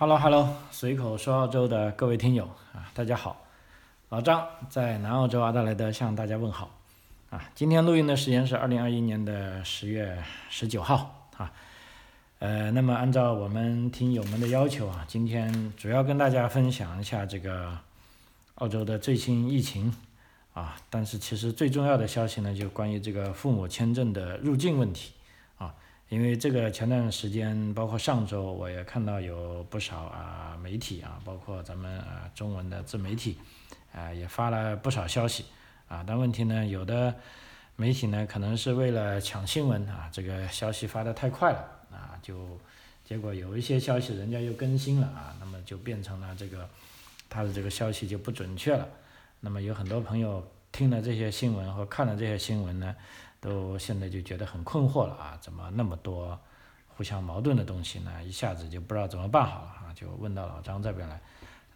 Hello Hello，随口说澳洲的各位听友啊，大家好，老张在南澳洲阿德莱德向大家问好啊。今天录音的时间是二零二一年的十月十九号啊。呃，那么按照我们听友们的要求啊，今天主要跟大家分享一下这个澳洲的最新疫情啊。但是其实最重要的消息呢，就关于这个父母签证的入境问题。因为这个前段时间，包括上周，我也看到有不少啊媒体啊，包括咱们啊中文的自媒体，啊也发了不少消息啊。但问题呢，有的媒体呢可能是为了抢新闻啊，这个消息发的太快了啊，就结果有一些消息人家又更新了啊，那么就变成了这个他的这个消息就不准确了。那么有很多朋友听了这些新闻和看了这些新闻呢。都现在就觉得很困惑了啊，怎么那么多互相矛盾的东西呢？一下子就不知道怎么办好了啊，就问到老张这边来。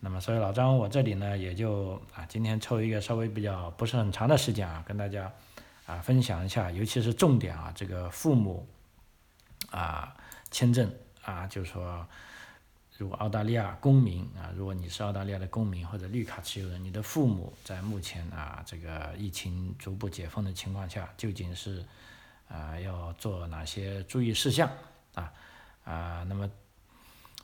那么，所以老张我这里呢，也就啊，今天抽一个稍微比较不是很长的时间啊，跟大家啊分享一下，尤其是重点啊，这个父母啊签证啊，就是说。如果澳大利亚公民啊，如果你是澳大利亚的公民或者绿卡持有人，你的父母在目前啊这个疫情逐步解封的情况下，究竟是啊要做哪些注意事项啊啊？那么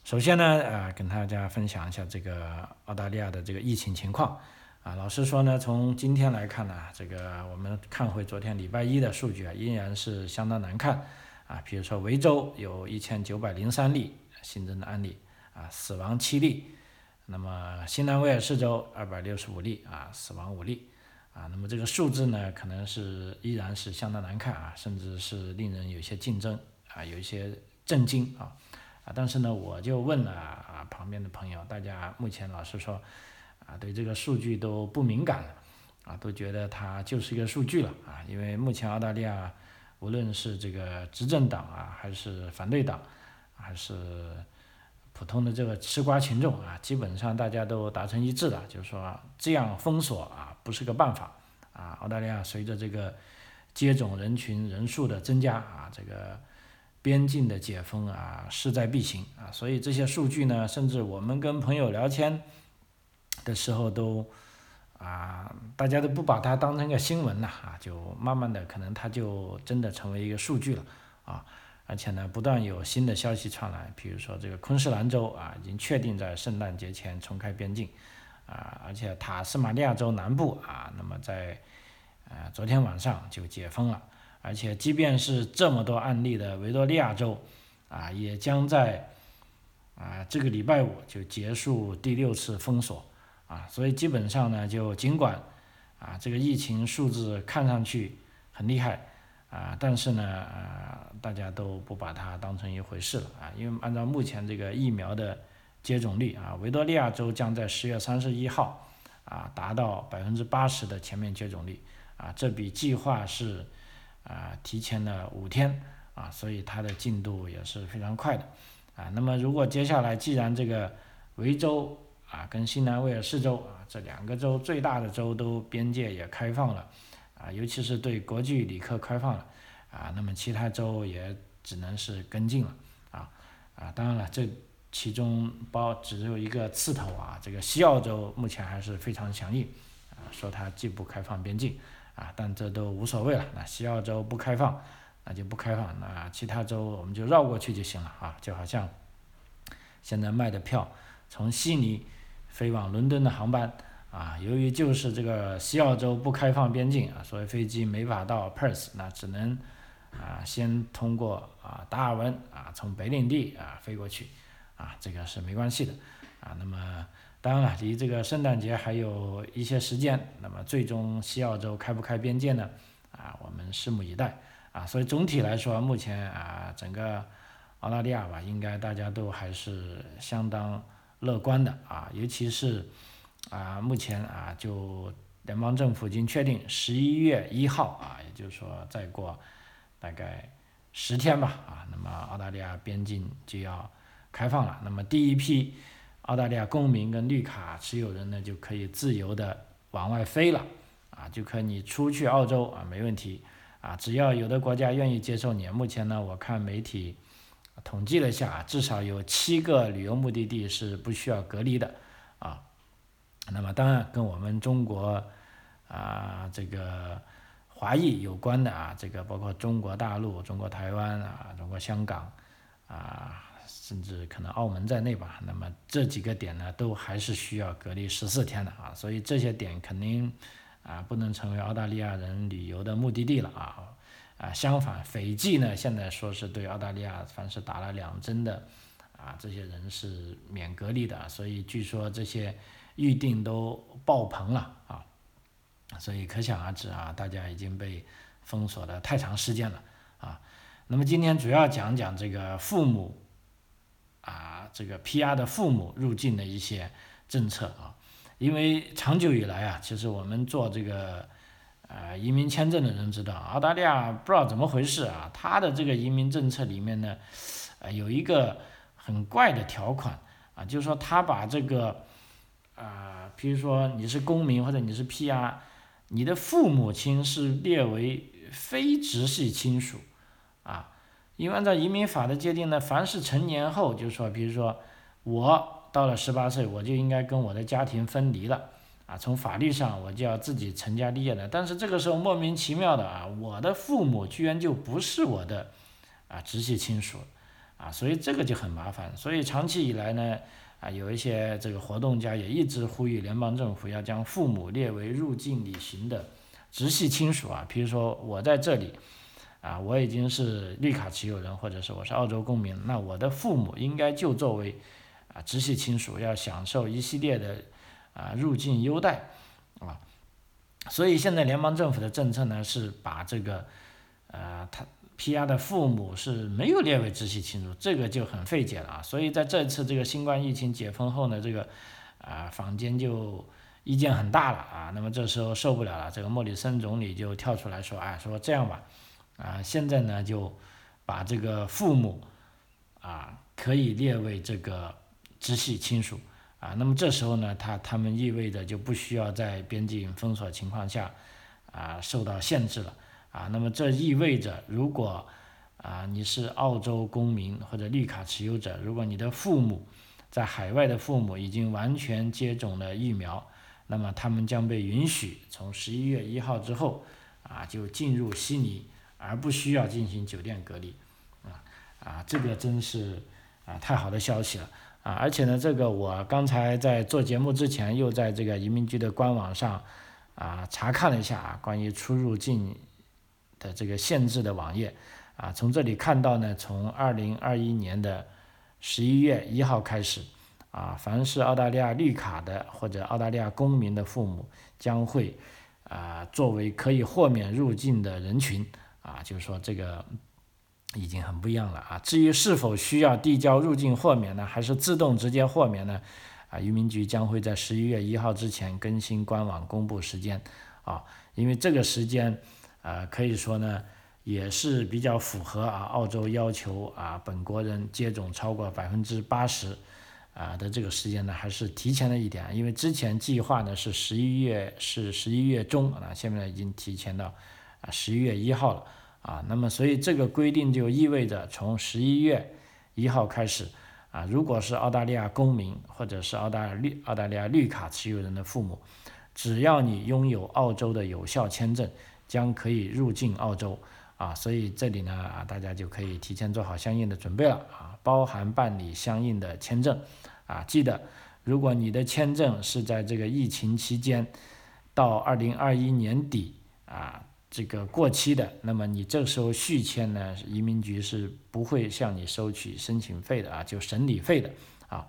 首先呢啊，跟大家分享一下这个澳大利亚的这个疫情情况啊。老实说呢，从今天来看呢，这个我们看回昨天礼拜一的数据啊，依然是相当难看啊。比如说维州有一千九百零三例新增的案例。啊，死亡七例，那么新南威尔士州二百六十五例啊，死亡五例啊，那么这个数字呢，可能是依然是相当难看啊，甚至是令人有些竞争啊，有一些震惊啊啊，但是呢，我就问了啊旁边的朋友，大家目前老实说啊，对这个数据都不敏感了啊，都觉得它就是一个数据了啊，因为目前澳大利亚无论是这个执政党啊，还是反对党，还是普通的这个吃瓜群众啊，基本上大家都达成一致了，就是说这样封锁啊不是个办法啊。澳大利亚随着这个接种人群人数的增加啊，这个边境的解封啊势在必行啊。所以这些数据呢，甚至我们跟朋友聊天的时候都啊，大家都不把它当成个新闻了啊，就慢慢的可能它就真的成为一个数据了啊。而且呢，不断有新的消息传来，比如说这个昆士兰州啊，已经确定在圣诞节前重开边境，啊，而且塔斯马尼亚州南部啊，那么在呃昨天晚上就解封了，而且即便是这么多案例的维多利亚州啊，也将在啊这个礼拜五就结束第六次封锁啊，所以基本上呢，就尽管啊这个疫情数字看上去很厉害。啊，但是呢，啊，大家都不把它当成一回事了啊，因为按照目前这个疫苗的接种率啊，维多利亚州将在十月三十一号啊达到百分之八十的全面接种率啊，这比计划是啊提前了五天啊，所以它的进度也是非常快的啊。那么如果接下来既然这个维州啊跟新南威尔士州啊这两个州最大的州都边界也开放了。啊，尤其是对国际旅客开放了，啊，那么其他州也只能是跟进了，啊，啊，当然了，这其中包只有一个刺头啊，这个西澳洲目前还是非常强硬，啊，说它既不开放边境，啊，但这都无所谓了，那西澳洲不开放，那就不开放，那其他州我们就绕过去就行了，啊，就好像现在卖的票从悉尼飞往伦敦的航班。啊，由于就是这个西澳洲不开放边境啊，所以飞机没法到 Perth，那只能啊先通过啊达尔文啊从北领地啊飞过去，啊这个是没关系的啊。那么当然了，离这个圣诞节还有一些时间，那么最终西澳洲开不开边界呢？啊，我们拭目以待啊。所以总体来说，目前啊整个澳大利亚吧，应该大家都还是相当乐观的啊，尤其是。啊，目前啊，就联邦政府已经确定十一月一号啊，也就是说再过大概十天吧啊，那么澳大利亚边境就要开放了。那么第一批澳大利亚公民跟绿卡持有人呢，就可以自由的往外飞了啊，就可以出去澳洲啊，没问题啊，只要有的国家愿意接受你。目前呢，我看媒体统计了一下，至少有七个旅游目的地是不需要隔离的。那么当然跟我们中国啊这个华裔有关的啊，这个包括中国大陆、中国台湾啊、中国香港啊，甚至可能澳门在内吧。那么这几个点呢，都还是需要隔离十四天的啊。所以这些点肯定啊不能成为澳大利亚人旅游的目的地了啊。啊，相反，斐济呢现在说是对澳大利亚凡是打了两针的啊这些人是免隔离的，所以据说这些。预定都爆棚了啊，所以可想而知啊，大家已经被封锁的太长时间了啊。那么今天主要讲讲这个父母啊，这个 PR 的父母入境的一些政策啊。因为长久以来啊，其实我们做这个呃移民签证的人知道，澳大利亚不知道怎么回事啊，他的这个移民政策里面呢，呃有一个很怪的条款啊，就是说他把这个。啊，比如说你是公民或者你是 PR，你的父母亲是列为非直系亲属，啊，因为按照移民法的界定呢，凡是成年后，就是说，比如说我到了十八岁，我就应该跟我的家庭分离了，啊，从法律上我就要自己成家立业了。但是这个时候莫名其妙的啊，我的父母居然就不是我的啊直系亲属，啊，所以这个就很麻烦。所以长期以来呢。啊，有一些这个活动家也一直呼吁联邦政府要将父母列为入境旅行的直系亲属啊。比如说我在这里，啊，我已经是绿卡持有人，或者是我是澳洲公民，那我的父母应该就作为啊直系亲属，要享受一系列的啊入境优待啊。所以现在联邦政府的政策呢，是把这个呃他。P.R. 的父母是没有列为直系亲属，这个就很费解了啊！所以在这次这个新冠疫情解封后呢，这个啊坊间就意见很大了啊。那么这时候受不了了，这个莫里森总理就跳出来说：“哎，说这样吧，啊，现在呢就把这个父母啊可以列为这个直系亲属啊。那么这时候呢，他他们意味着就不需要在边境封锁情况下啊受到限制了。”啊，那么这意味着，如果啊你是澳洲公民或者绿卡持有者，如果你的父母在海外的父母已经完全接种了疫苗，那么他们将被允许从十一月一号之后啊就进入悉尼，而不需要进行酒店隔离。啊啊，这个真是啊太好的消息了啊！而且呢，这个我刚才在做节目之前，又在这个移民局的官网上啊查看了一下啊关于出入境。的这个限制的网页，啊，从这里看到呢，从二零二一年的十一月一号开始，啊，凡是澳大利亚绿卡的或者澳大利亚公民的父母，将会啊作为可以豁免入境的人群，啊，就是说这个已经很不一样了啊。至于是否需要递交入境豁免呢，还是自动直接豁免呢？啊，移民局将会在十一月一号之前更新官网公布时间，啊，因为这个时间。啊，可以说呢，也是比较符合啊，澳洲要求啊，本国人接种超过百分之八十啊的这个时间呢，还是提前了一点，因为之前计划呢是十一月是十一月中啊，现在已经提前到啊十一月一号了啊，那么所以这个规定就意味着从十一月一号开始啊，如果是澳大利亚公民或者是澳大利澳大利亚绿卡持有人的父母，只要你拥有澳洲的有效签证。将可以入境澳洲啊，所以这里呢，大家就可以提前做好相应的准备了啊，包含办理相应的签证啊。记得，如果你的签证是在这个疫情期间到二零二一年底啊这个过期的，那么你这时候续签呢，移民局是不会向你收取申请费的啊，就审理费的啊。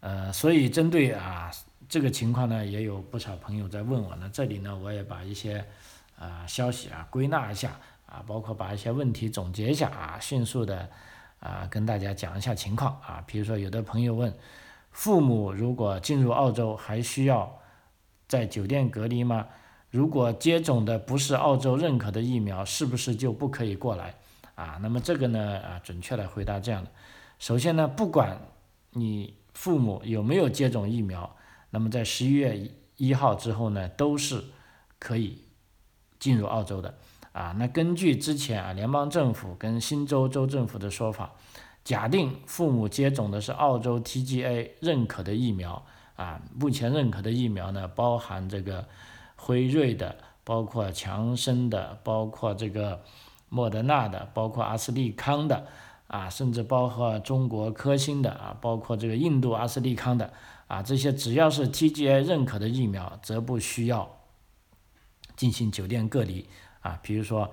呃，所以针对啊。这个情况呢，也有不少朋友在问我呢。这里呢，我也把一些啊消息啊归纳一下啊，包括把一些问题总结一下啊，迅速的啊跟大家讲一下情况啊。比如说，有的朋友问，父母如果进入澳洲还需要在酒店隔离吗？如果接种的不是澳洲认可的疫苗，是不是就不可以过来啊？那么这个呢啊，准确的回答这样的：首先呢，不管你父母有没有接种疫苗。那么在十一月一号之后呢，都是可以进入澳洲的。啊，那根据之前啊联邦政府跟新州州政府的说法，假定父母接种的是澳洲 TGA 认可的疫苗啊，目前认可的疫苗呢，包含这个辉瑞的，包括强生的，包括这个莫德纳的，包括阿斯利康的啊，甚至包括中国科兴的啊，包括这个印度阿斯利康的啊，这些只要是 TGA 认可的疫苗，则不需要进行酒店隔离。啊，比如说，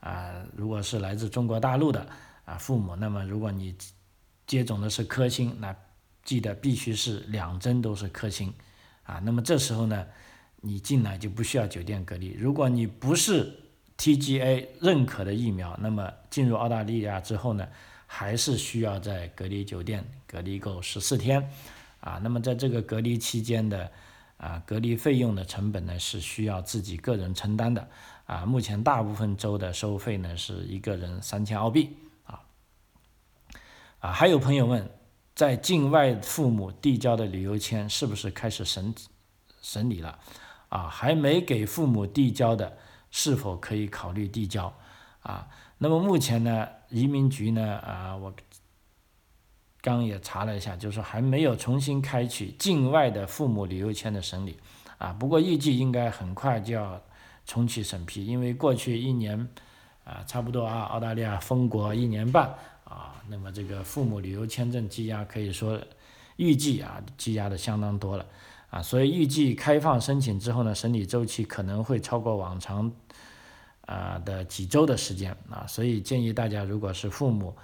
啊，如果是来自中国大陆的啊父母，那么如果你接种的是科兴，那记得必须是两针都是科兴，啊，那么这时候呢，你进来就不需要酒店隔离。如果你不是 TGA 认可的疫苗，那么进入澳大利亚之后呢，还是需要在隔离酒店隔离够十四天，啊，那么在这个隔离期间的啊隔离费用的成本呢，是需要自己个人承担的。啊，目前大部分州的收费呢是一个人三千澳币啊。啊，还有朋友问，在境外父母递交的旅游签是不是开始审审理了？啊，还没给父母递交的，是否可以考虑递交？啊，那么目前呢，移民局呢，啊，我刚也查了一下，就是还没有重新开启境外的父母旅游签的审理。啊，不过预计应该很快就要。重启审批，因为过去一年，啊，差不多啊，澳大利亚封国一年半啊，那么这个父母旅游签证积压可以说预计啊积压的相当多了啊，所以预计开放申请之后呢，审理周期可能会超过往常啊的几周的时间啊，所以建议大家如果是父母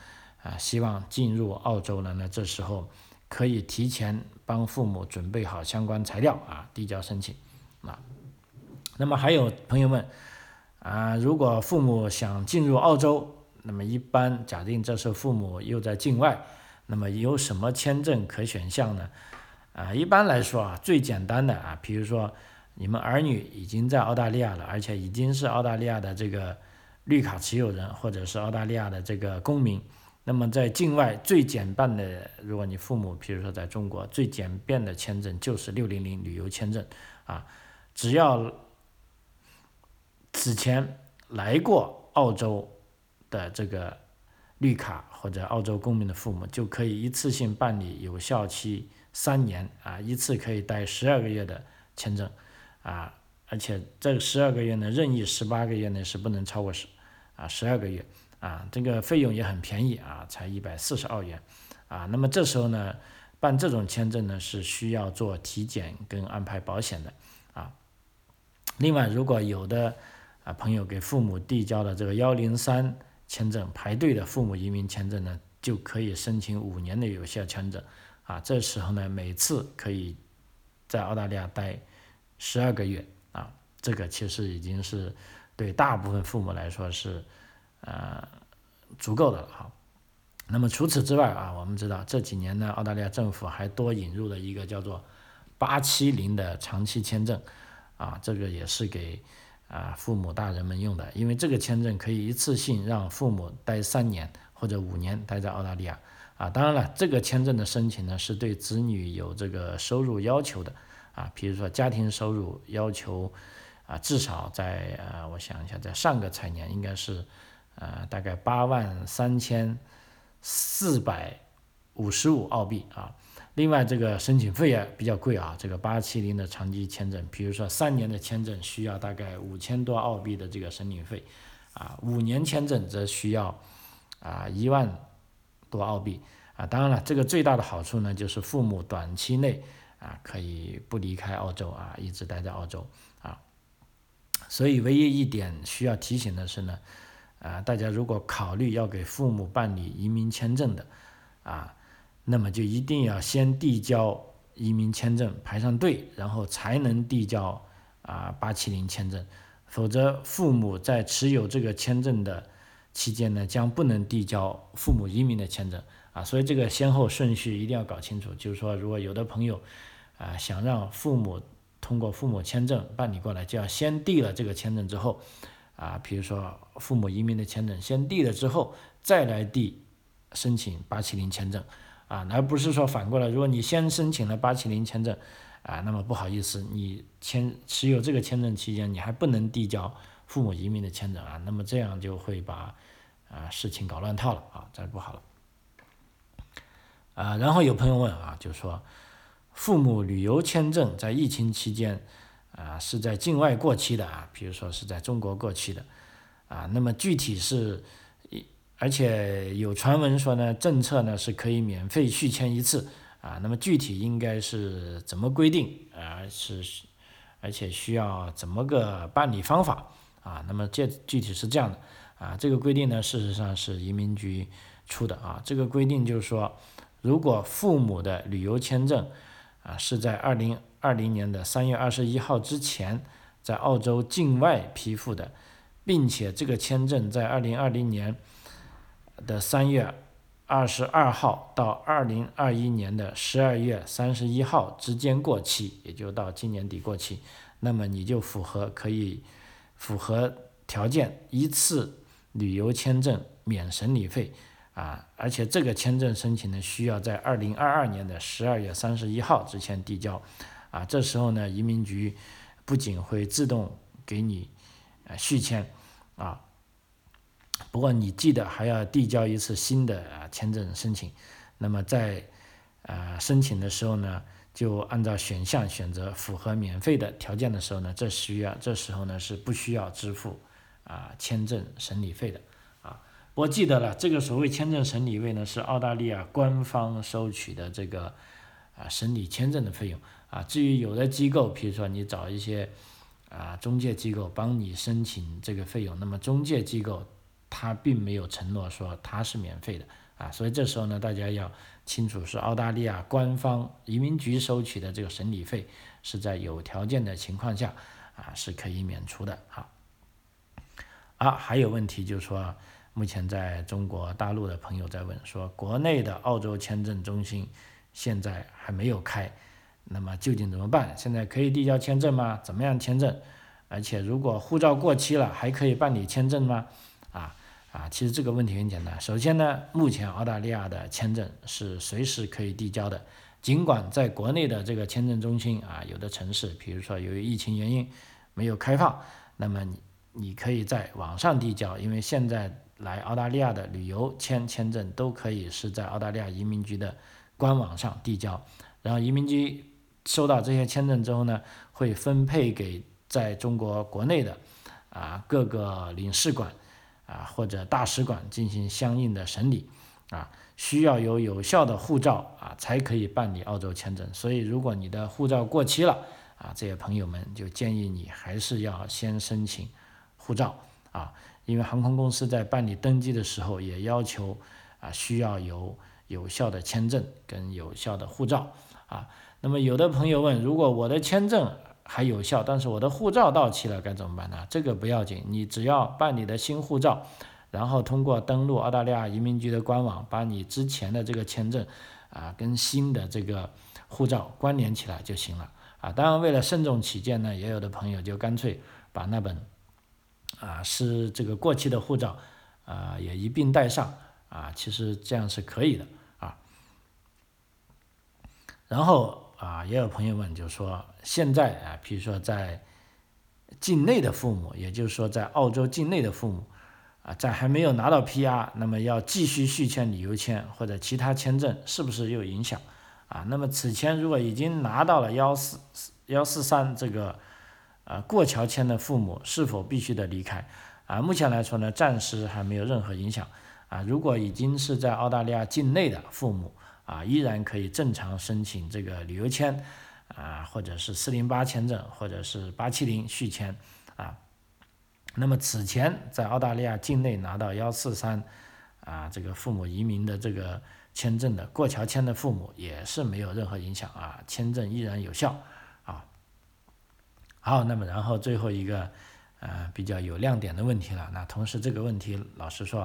啊希望进入澳洲了，那这时候可以提前帮父母准备好相关材料啊，递交申请啊。那么还有朋友们，啊，如果父母想进入澳洲，那么一般假定这是父母又在境外，那么有什么签证可选项呢？啊，一般来说啊，最简单的啊，比如说你们儿女已经在澳大利亚了，而且已经是澳大利亚的这个绿卡持有人，或者是澳大利亚的这个公民，那么在境外最简单的，如果你父母比如说在中国，最简便的签证就是六零零旅游签证啊，只要。此前来过澳洲的这个绿卡或者澳洲公民的父母，就可以一次性办理有效期三年啊，一次可以待十二个月的签证啊，而且这十二个月呢，任意十八个月内是不能超过十啊十二个月啊，这个费用也很便宜啊，才一百四十澳元啊。那么这时候呢，办这种签证呢是需要做体检跟安排保险的啊。另外，如果有的啊，朋友给父母递交的这个幺零三签证排队的父母移民签证呢，就可以申请五年的有效签证。啊，这时候呢，每次可以在澳大利亚待十二个月。啊，这个其实已经是对大部分父母来说是呃足够的了哈。那么除此之外啊，我们知道这几年呢，澳大利亚政府还多引入了一个叫做八七零的长期签证。啊，这个也是给。啊，父母大人们用的，因为这个签证可以一次性让父母待三年或者五年待在澳大利亚。啊，当然了，这个签证的申请呢，是对子女有这个收入要求的。啊，比如说家庭收入要求，啊，至少在呃，我想一下，在上个财年应该是，呃，大概八万三千四百五十五澳币啊。另外，这个申请费也比较贵啊。这个八七零的长期签证，比如说三年的签证需要大概五千多澳币的这个申请费，啊，五年签证则需要啊一万多澳币啊。当然了，这个最大的好处呢，就是父母短期内啊可以不离开澳洲啊，一直待在澳洲啊。所以，唯一一点需要提醒的是呢，啊，大家如果考虑要给父母办理移民签证的啊。那么就一定要先递交移民签证排上队，然后才能递交啊八七零签证，否则父母在持有这个签证的期间呢，将不能递交父母移民的签证啊。所以这个先后顺序一定要搞清楚。就是说，如果有的朋友啊想让父母通过父母签证办理过来，就要先递了这个签证之后啊，比如说父母移民的签证先递了之后，再来递申请八七零签证。啊，而不是说反过来，如果你先申请了八七零签证，啊，那么不好意思，你签持有这个签证期间，你还不能递交父母移民的签证啊，那么这样就会把啊事情搞乱套了啊，这不好了。啊，然后有朋友问啊，就说父母旅游签证在疫情期间啊是在境外过期的啊，比如说是在中国过期的啊，那么具体是，而且有传闻说呢，政策呢是可以免费续签一次啊，那么具体应该是怎么规定啊是，而且需要怎么个办理方法啊？那么这具体是这样的啊，这个规定呢事实上是移民局出的啊，这个规定就是说。如果父母的旅游签证啊是在二零二零年的三月二十一号之前在澳洲境外批复的，并且这个签证在二零二零年的三月二十二号到二零二一年的十二月三十一号之间过期，也就到今年底过期，那么你就符合可以符合条件，一次旅游签证免审理费。啊，而且这个签证申请呢，需要在二零二二年的十二月三十一号之前递交，啊，这时候呢，移民局不仅会自动给你呃续签，啊，不过你记得还要递交一次新的签证申请，那么在呃申请的时候呢，就按照选项选择符合免费的条件的时候呢，这需要这时候呢是不需要支付啊签证审理费的。我记得了，这个所谓签证审理费呢，是澳大利亚官方收取的这个啊审理签证的费用啊。至于有的机构，比如说你找一些啊中介机构帮你申请这个费用，那么中介机构他并没有承诺说他是免费的啊。所以这时候呢，大家要清楚是澳大利亚官方移民局收取的这个审理费是在有条件的情况下啊是可以免除的好。啊，还有问题就是说。目前在中国大陆的朋友在问说，国内的澳洲签证中心现在还没有开，那么究竟怎么办？现在可以递交签证吗？怎么样签证？而且如果护照过期了，还可以办理签证吗？啊啊，其实这个问题很简单。首先呢，目前澳大利亚的签证是随时可以递交的，尽管在国内的这个签证中心啊，有的城市，比如说由于疫情原因没有开放，那么你你可以在网上递交，因为现在。来澳大利亚的旅游签签证都可以是在澳大利亚移民局的官网上递交，然后移民局收到这些签证之后呢，会分配给在中国国内的啊各个领事馆啊或者大使馆进行相应的审理啊，需要有有效的护照啊才可以办理澳洲签证。所以如果你的护照过期了啊，这些朋友们就建议你还是要先申请护照啊。因为航空公司在办理登机的时候也要求啊需要有有效的签证跟有效的护照啊。那么有的朋友问，如果我的签证还有效，但是我的护照到期了该怎么办呢？这个不要紧，你只要办理的新护照，然后通过登录澳大利亚移民局的官网，把你之前的这个签证啊跟新的这个护照关联起来就行了啊。当然为了慎重起见呢，也有的朋友就干脆把那本。啊，是这个过期的护照，啊也一并带上啊，其实这样是可以的啊。然后啊，也有朋友问，就是说现在啊，比如说在境内的父母，也就是说在澳洲境内的父母啊，在还没有拿到 PR，那么要继续续签旅游签或者其他签证，是不是有影响啊？那么此前如果已经拿到了幺四幺四三这个。啊，过桥签的父母是否必须得离开？啊，目前来说呢，暂时还没有任何影响。啊，如果已经是在澳大利亚境内的父母，啊，依然可以正常申请这个旅游签，啊，或者是四零八签证，或者是八七零续签，啊，那么此前在澳大利亚境内拿到幺四三，啊，这个父母移民的这个签证的过桥签的父母也是没有任何影响啊，签证依然有效。好，那么然后最后一个，呃，比较有亮点的问题了。那同时这个问题，老实说，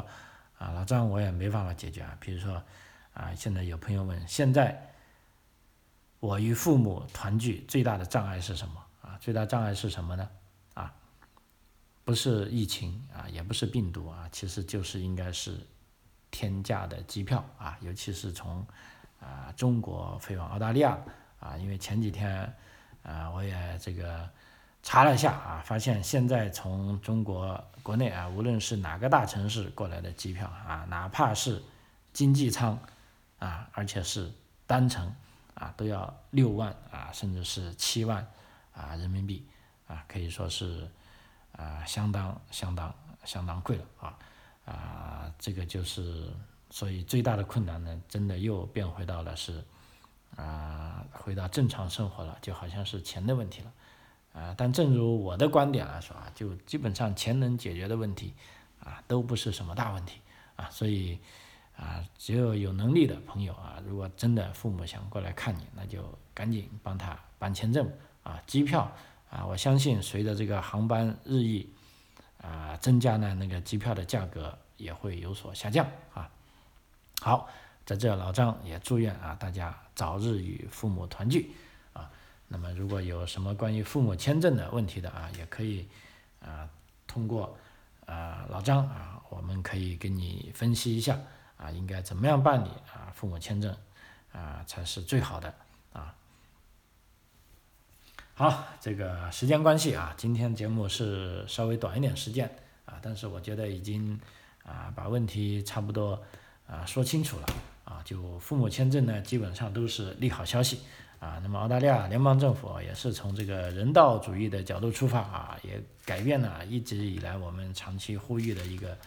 啊，老张我也没办法解决啊。比如说，啊，现在有朋友问，现在我与父母团聚最大的障碍是什么？啊，最大障碍是什么呢？啊，不是疫情啊，也不是病毒啊，其实就是应该是天价的机票啊，尤其是从啊中国飞往澳大利亚啊，因为前几天啊，我也这个。查了一下啊，发现现在从中国国内啊，无论是哪个大城市过来的机票啊，哪怕是经济舱啊，而且是单程啊，都要六万啊，甚至是七万啊人民币啊，可以说是啊相当相当相当贵了啊啊，这个就是所以最大的困难呢，真的又变回到了是啊回到正常生活了，就好像是钱的问题了。啊，但正如我的观点来说啊，就基本上钱能解决的问题，啊，都不是什么大问题啊，所以啊，只有有能力的朋友啊，如果真的父母想过来看你，那就赶紧帮他办签证啊，机票啊，我相信随着这个航班日益啊增加呢，那个机票的价格也会有所下降啊。好，在这老张也祝愿啊大家早日与父母团聚。那么如果有什么关于父母签证的问题的啊，也可以啊通过啊老张啊，我们可以给你分析一下啊，应该怎么样办理啊父母签证啊才是最好的啊。好，这个时间关系啊，今天节目是稍微短一点时间啊，但是我觉得已经啊把问题差不多啊说清楚了啊，就父母签证呢，基本上都是利好消息。啊，那么澳大利亚联邦政府也是从这个人道主义的角度出发啊，也改变了一直以来我们长期呼吁的一个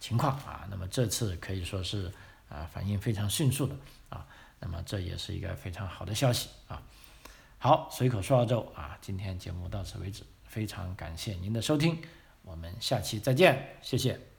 情况啊。那么这次可以说是啊反应非常迅速的啊，那么这也是一个非常好的消息啊。好，随口说澳洲啊，今天节目到此为止，非常感谢您的收听，我们下期再见，谢谢。